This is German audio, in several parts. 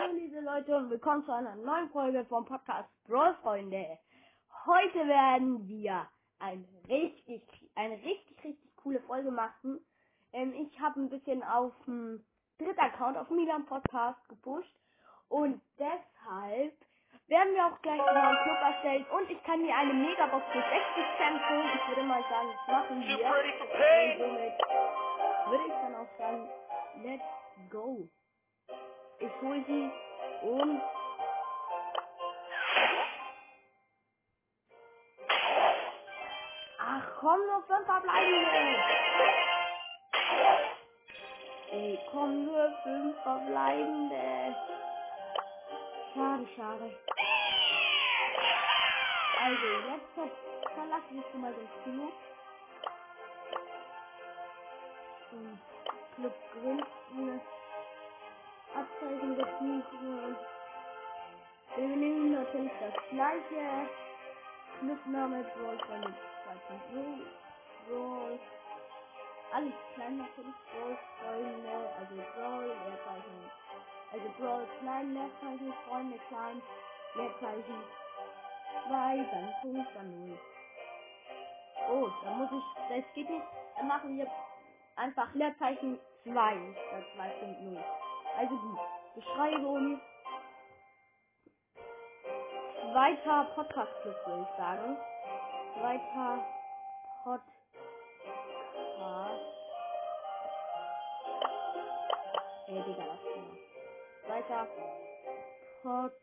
Hallo liebe Leute und willkommen zu einer neuen Folge vom Podcast Brawl Freunde. Heute werden wir ein richtig, eine richtig, richtig coole Folge machen. Ähm, ich habe ein bisschen auf dem dritten Account auf Milan Podcast gepusht und deshalb werden wir auch gleich einen neuen Club erstellen und ich kann hier eine Megabox für 60 Cent holen. Ich würde mal sagen, das machen wir. Und somit würde ich dann auch sagen, let's go. Ich hole sie und Ach komm, nur fünf verbleibende. Ey, komm, nur fünf verbleibende. Schade, schade. Also, jetzt ver- verlasse ich schon mal den Club. Und Club gründen. Abzeichen besuchen. Wir nehmen natürlich das gleiche. Clubname Brawl Freunde 2.0. Brawl. Alles klein natürlich. Brawl Freunde. Also Brawl, Leerzeichen. Also Brawl klein, Leerzeichen, Freunde klein, Leerzeichen 2, dann Punkt, dann 0. Oh, da muss ich, das geht nicht. Dann machen wir einfach Leerzeichen 2 statt 2.0. Also gut. Beschreibung. Zweiter Podcast-Club, würde ich sagen. Zweiter Podcast. Ey, Digga, ist genau. Zweiter Podcast.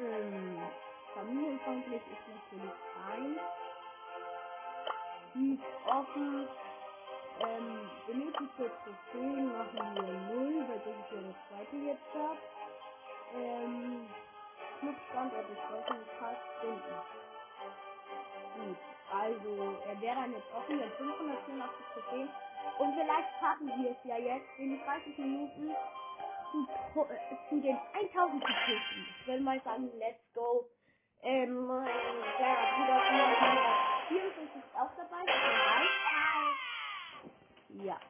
Ähm, familienfreundlich ist natürlich ein. Die offen. Ähm, benötigte Trophäen machen wir 0, weil das ist ja das zweite jetzt da. Ähm, Clubstandort ist Wolfenkraft finden. Gut, also er wäre dann jetzt offen mit 584 Trophäen. Und vielleicht schaffen wir es ja jetzt in 30 Minuten zu, äh, zu den 1000 zu pushen. Ich will mal sagen, let's go. Ähm, das ist Ja.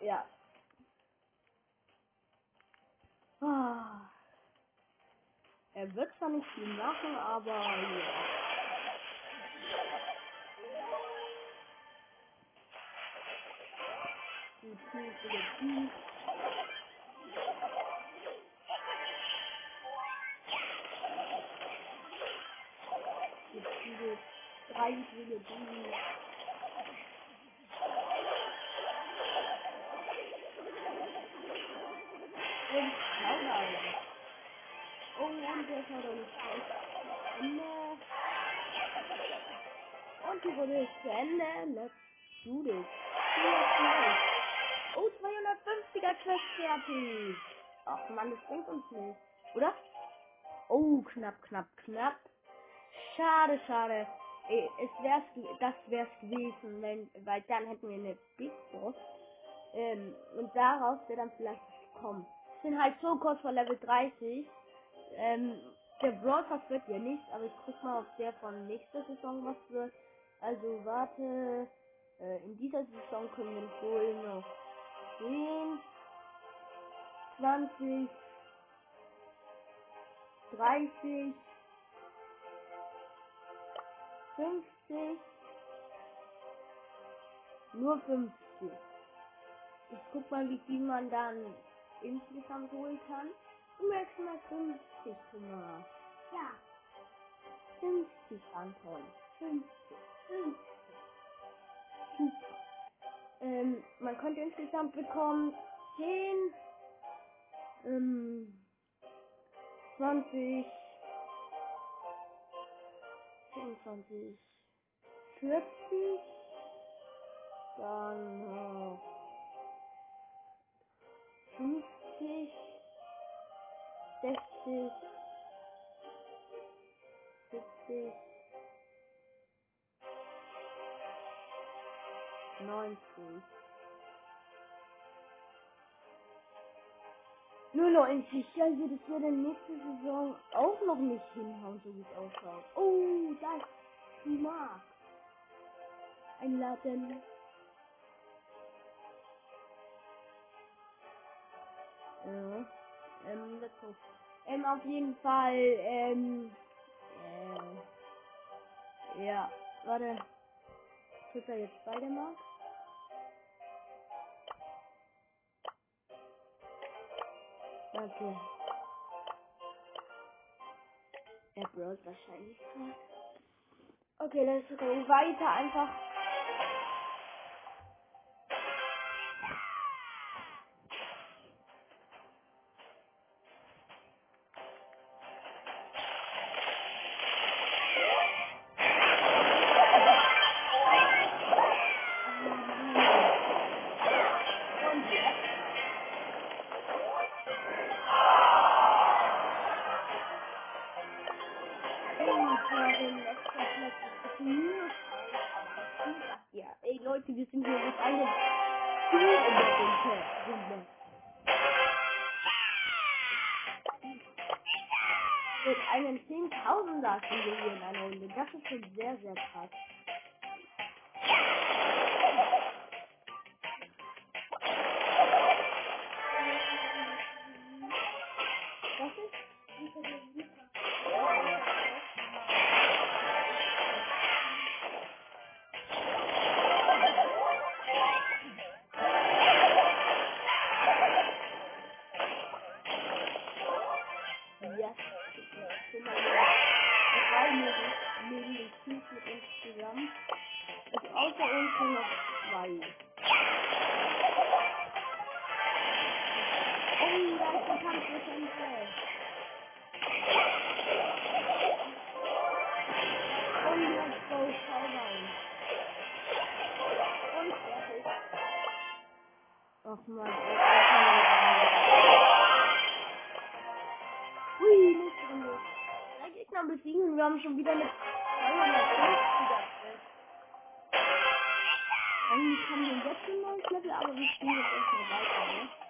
Ja. Ah. Er wird zwar nicht viel machen, aber ja. Gut, Team. Gut, viele Team. Und Showdown. Oh, und der Showdown ist gleich zu Ende. Und die Runde ist zu Ende. Let's do this. Oh, 250er Quest fertig. Ach man, das bringt uns nicht. Oder? Oh, knapp, knapp, knapp. Schade, schade. Eh, Es wär's, das wär's gewesen, wenn, weil dann hätten wir eine Big Boss. Ähm, und daraus wäre dann vielleicht was gekommen. Bin halt so kurz vor Level 30. Ähm, der Brawl Pass wird ja nicht, aber ich guck mal, ob der von nächster Saison was wird. Also warte, äh, in dieser Saison können wir wohl noch 10, 20, 30, 50, nur 50. Ich guck mal, wie viel man dann insgesamt holen kann. Und jetzt mal 50 Thomas. Ja, 50 Anton. 50. 50. Super. Ähm, man konnte insgesamt bekommen 10, ähm, 20, 25, 40, dann noch 50, 60, 70, 90. Nur 90, also das würde nächste Saison auch noch nicht hinhauen, so wie es ausschaut. Oh, das ist Mark. einladen. Ja. Ähm, let's go. Ähm, auf jeden Fall, ähm, äh, ja, warte. Tut er jetzt beide mal? Okay. Er brawlt wahrscheinlich. Okay, let's go. Weiter einfach. Mit einem 10.000er sind wir in einer Runde. Das ist schon sehr, sehr krass. Och man, Hui, nächste Runde. Drei Gegner besiegen wir haben schon wieder eine 250er Quest. Eigentlich haben wir jetzt ein neues Level, aber wir spielen jetzt erstmal weiter, ne?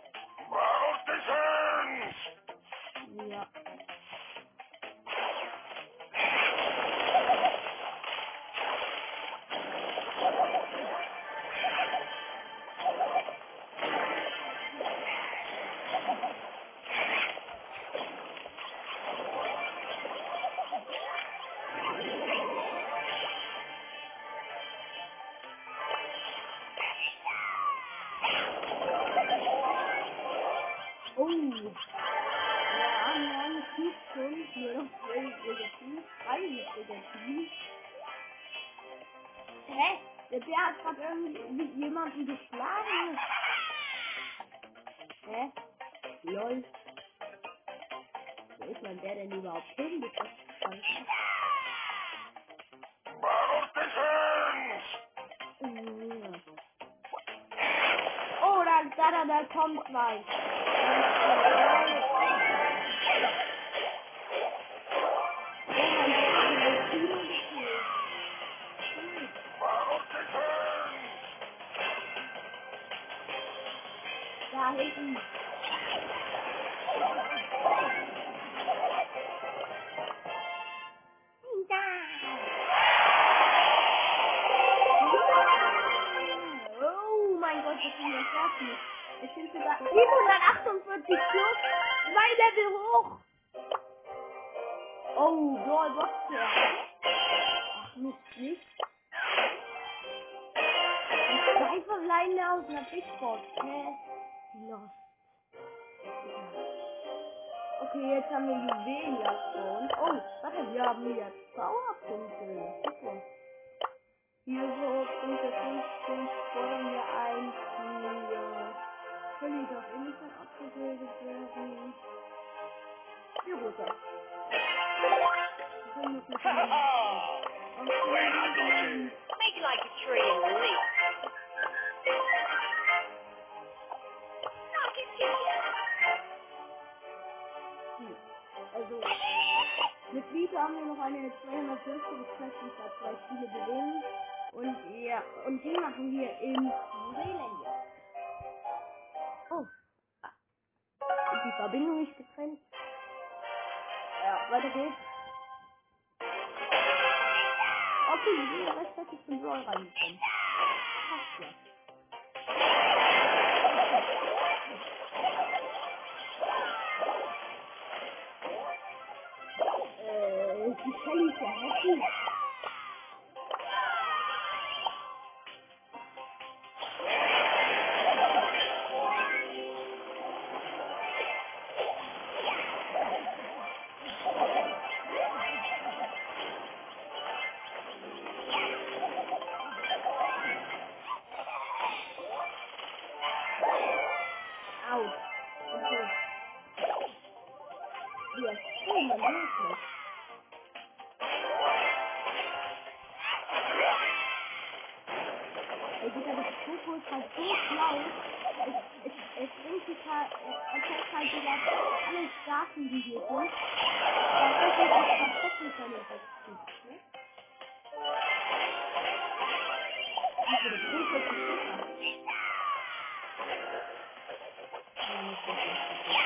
Der Bär hat gerade irgendwie jemanden geschlagen. Hä? Lol. Wo ist mein Bär denn überhaupt hin? Das. Oh, da, da, da, da kommt was. Oh mein Gott, das sind wir fertig. Es sind sogar 748 plus. Zwei Level hoch. Oh, Brawl Boxer. Ach, nicht. Und zwei verbleibende aus einer Big Box. Lost. Okay, jetzt haben wir Juwelenjagd vor uns. Oh, warte, wir haben hier Powerpunkte. Super. Hier so Punkte 15 fordern wir ein für Völlig auf Innocent abgebildet werden. Die Rosa. Wir können das mit dem Ausprobieren. Make like a tree and leaf. Mit Vita haben wir noch eine 250 Quest und zwar zwei Spiele gewinnen. Und ja, und die machen wir im Juwelenjahr. Oh. Ah. Ist die Verbindung nicht getrennt? Ja, weiter geht's. Okay, wir sind rechtzeitig zum Brawl reingekommen. Äh, die Shelly ist ja happy. Out. Digga, das Foto ist halt so schlau. Es, es, es bringt sich halt, zeigt halt, Digga, alle Strafen, die hier sind. Da ist er sich perfekt mit seinen Texten. Ne? Also, das Foto ist sicher. Ja.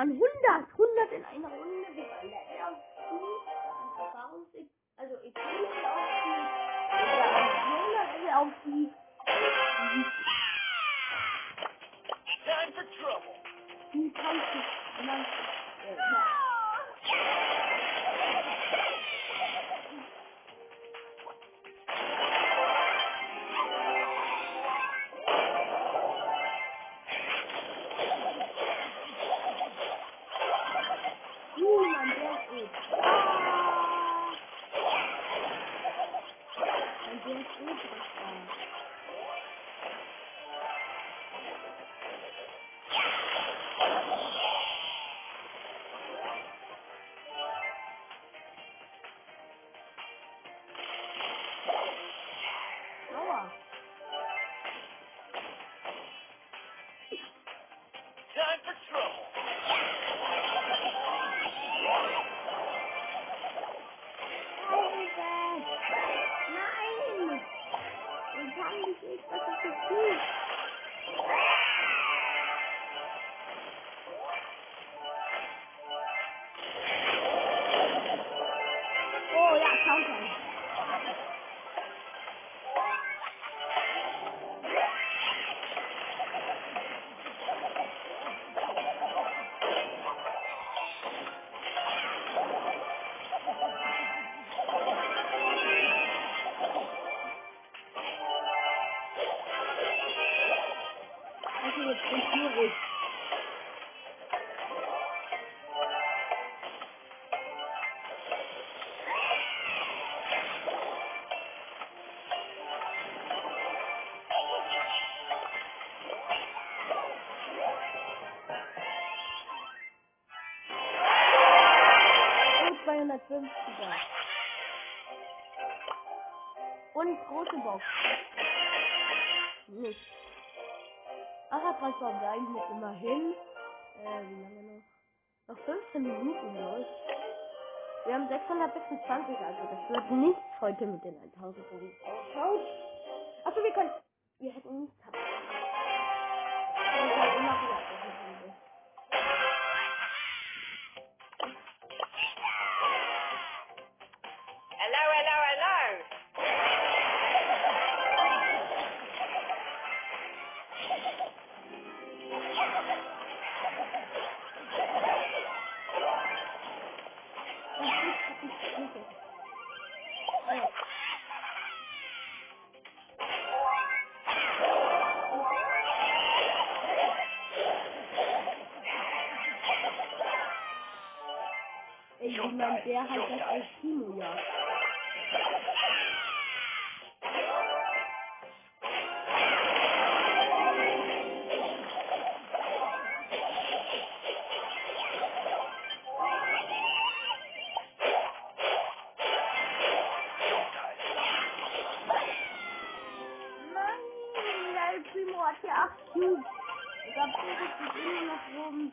Waren 100. 100 in einer Runde. Wir 250er. Und große Box. Nicht. Ach, hat was verbleiben noch immerhin. Äh, wie lange noch? Noch 15 Minuten, los. Wir haben 626, also das wird nichts heute mit den 1000 Punkten. Achso, wir können. Wir hätten nichts gehabt. sondern der hat das als Kinojahr. Primo hat hier 8 Cubes. Ich hab's so richtig immer noch oben.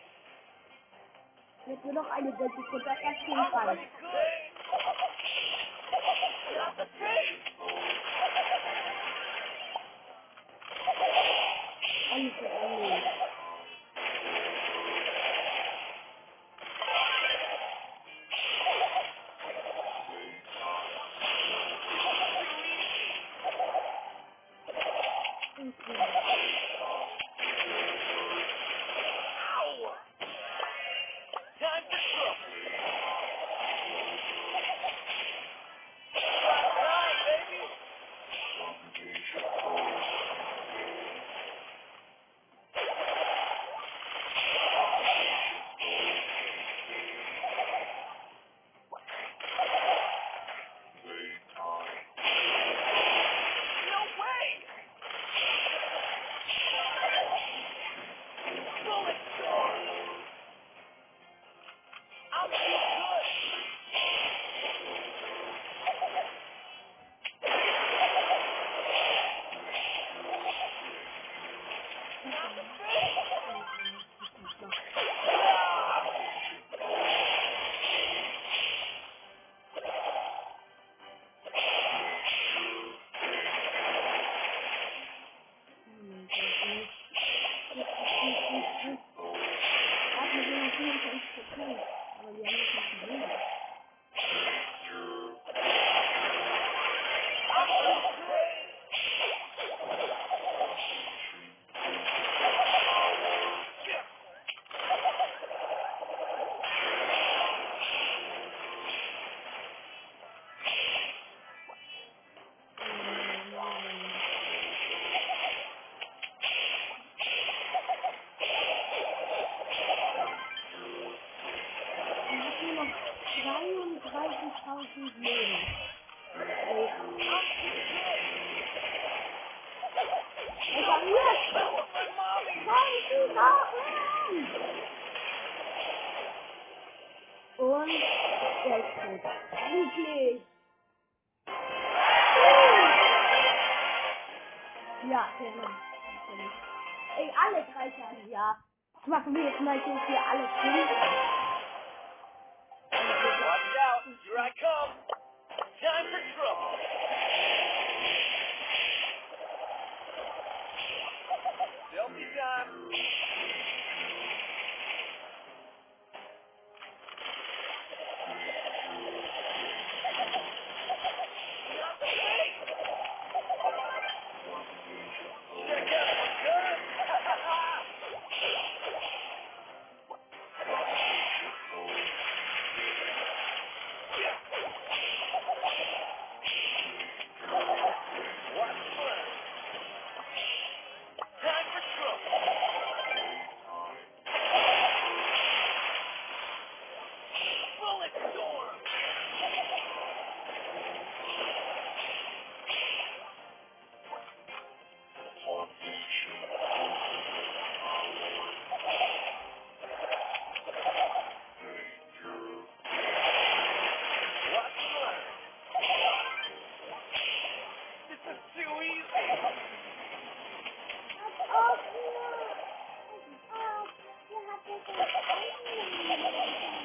wird nur noch eine Welt, die komplett erzählen kann. Endlich! Ja, genau. Ey, alle drei Tage, ja. Machen wir jetzt mal so für alle fünf. This is too easy. Äh,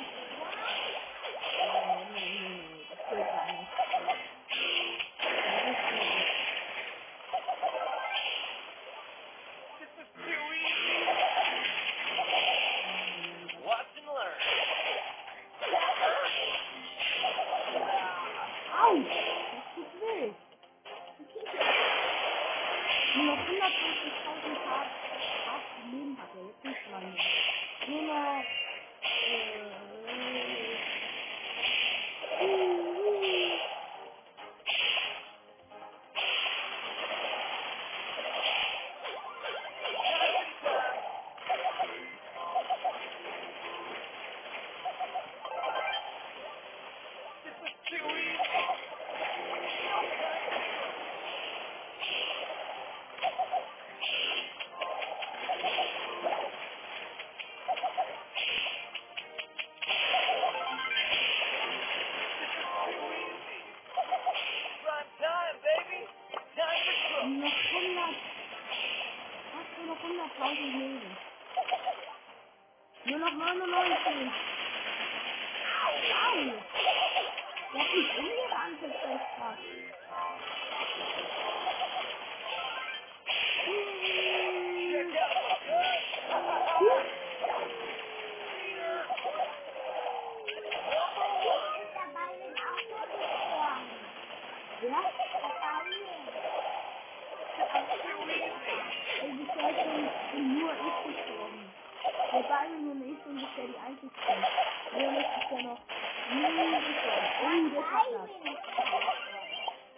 Der Byron und ich sind bisher die einzigsten. Leon ist bisher noch nie gestorben. Oh, das hat das.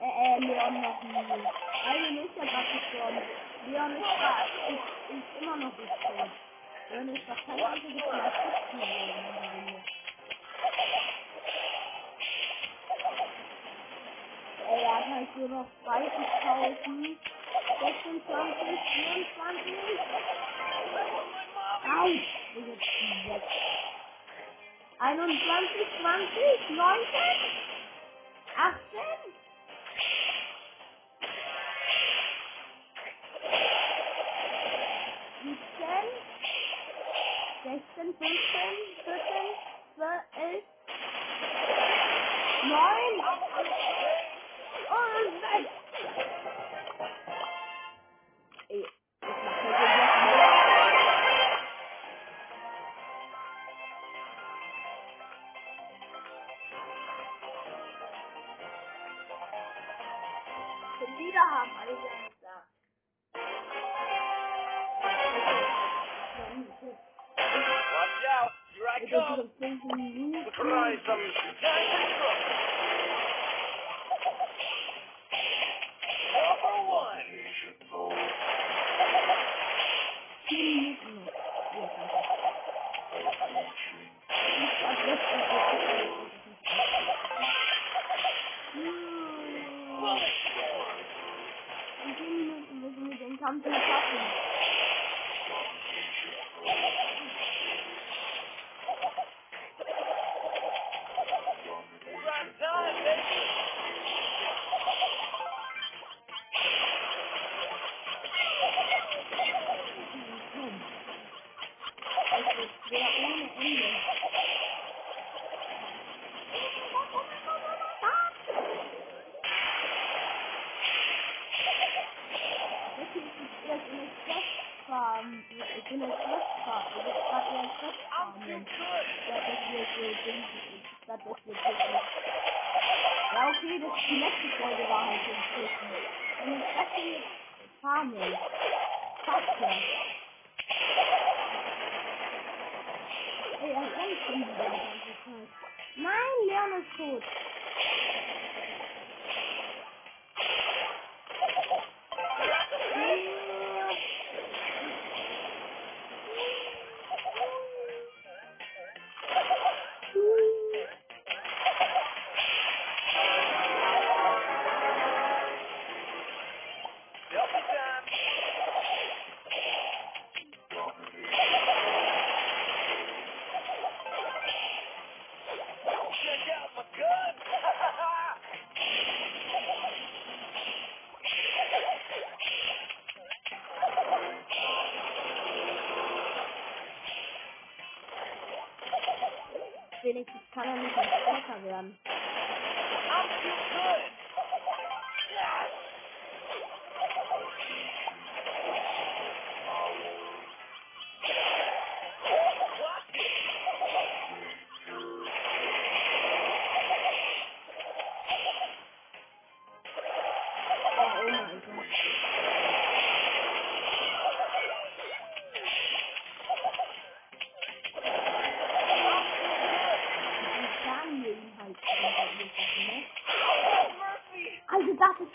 Äh, äh, Leon noch nie. Byron ist ja gerade gestorben. Leon ist, ist, ist immer noch tot. Leon ist doch kein einziges Mal fit geworden. Ey, er hat halt nur noch 30.000, 26, 24. Au! Weg? 21, 20, 19, 18, 17, 16, 15, 14, 12, 11, kann er nicht stärker werden. I'm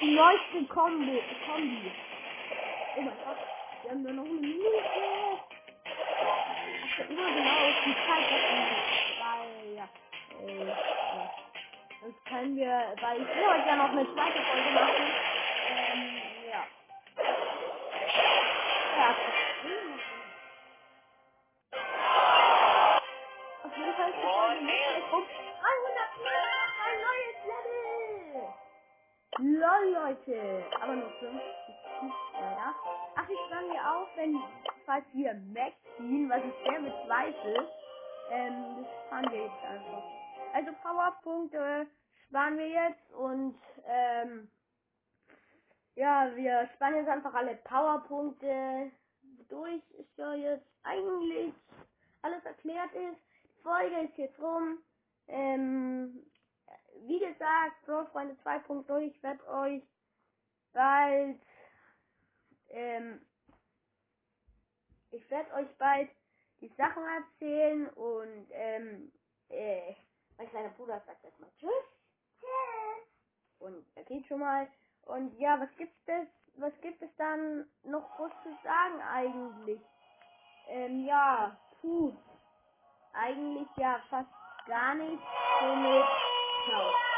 die neueste Kombo, Kombi. Oh mein Gott, wir haben nur noch eine Minute. Achte immer genau auf die Zeit, weil, ja, äh, ja. Können wir, weil ich will heute ja noch eine zweite Folge machen. Bezweifle. Ähm, das sparen wir jetzt einfach. Also Powerpunkte sparen wir jetzt und, ähm, ja, wir sparen jetzt einfach alle Powerpunkte durch. Ist ja jetzt eigentlich alles erklärt ist. Die Folge ist jetzt rum. Ähm, wie gesagt, Bro Freunde 2.0, ich werde euch bald, ähm, ich werde euch bald die Sachen erzählen und, ähm, äh, mein kleiner Bruder sagt erstmal Tschüss. Tschüss. Und er geht schon mal. Und ja, was gibt's das, was gibt es dann noch groß zu sagen eigentlich? Ähm, ja, puh. Eigentlich ja fast gar nicht. Somit, ciao.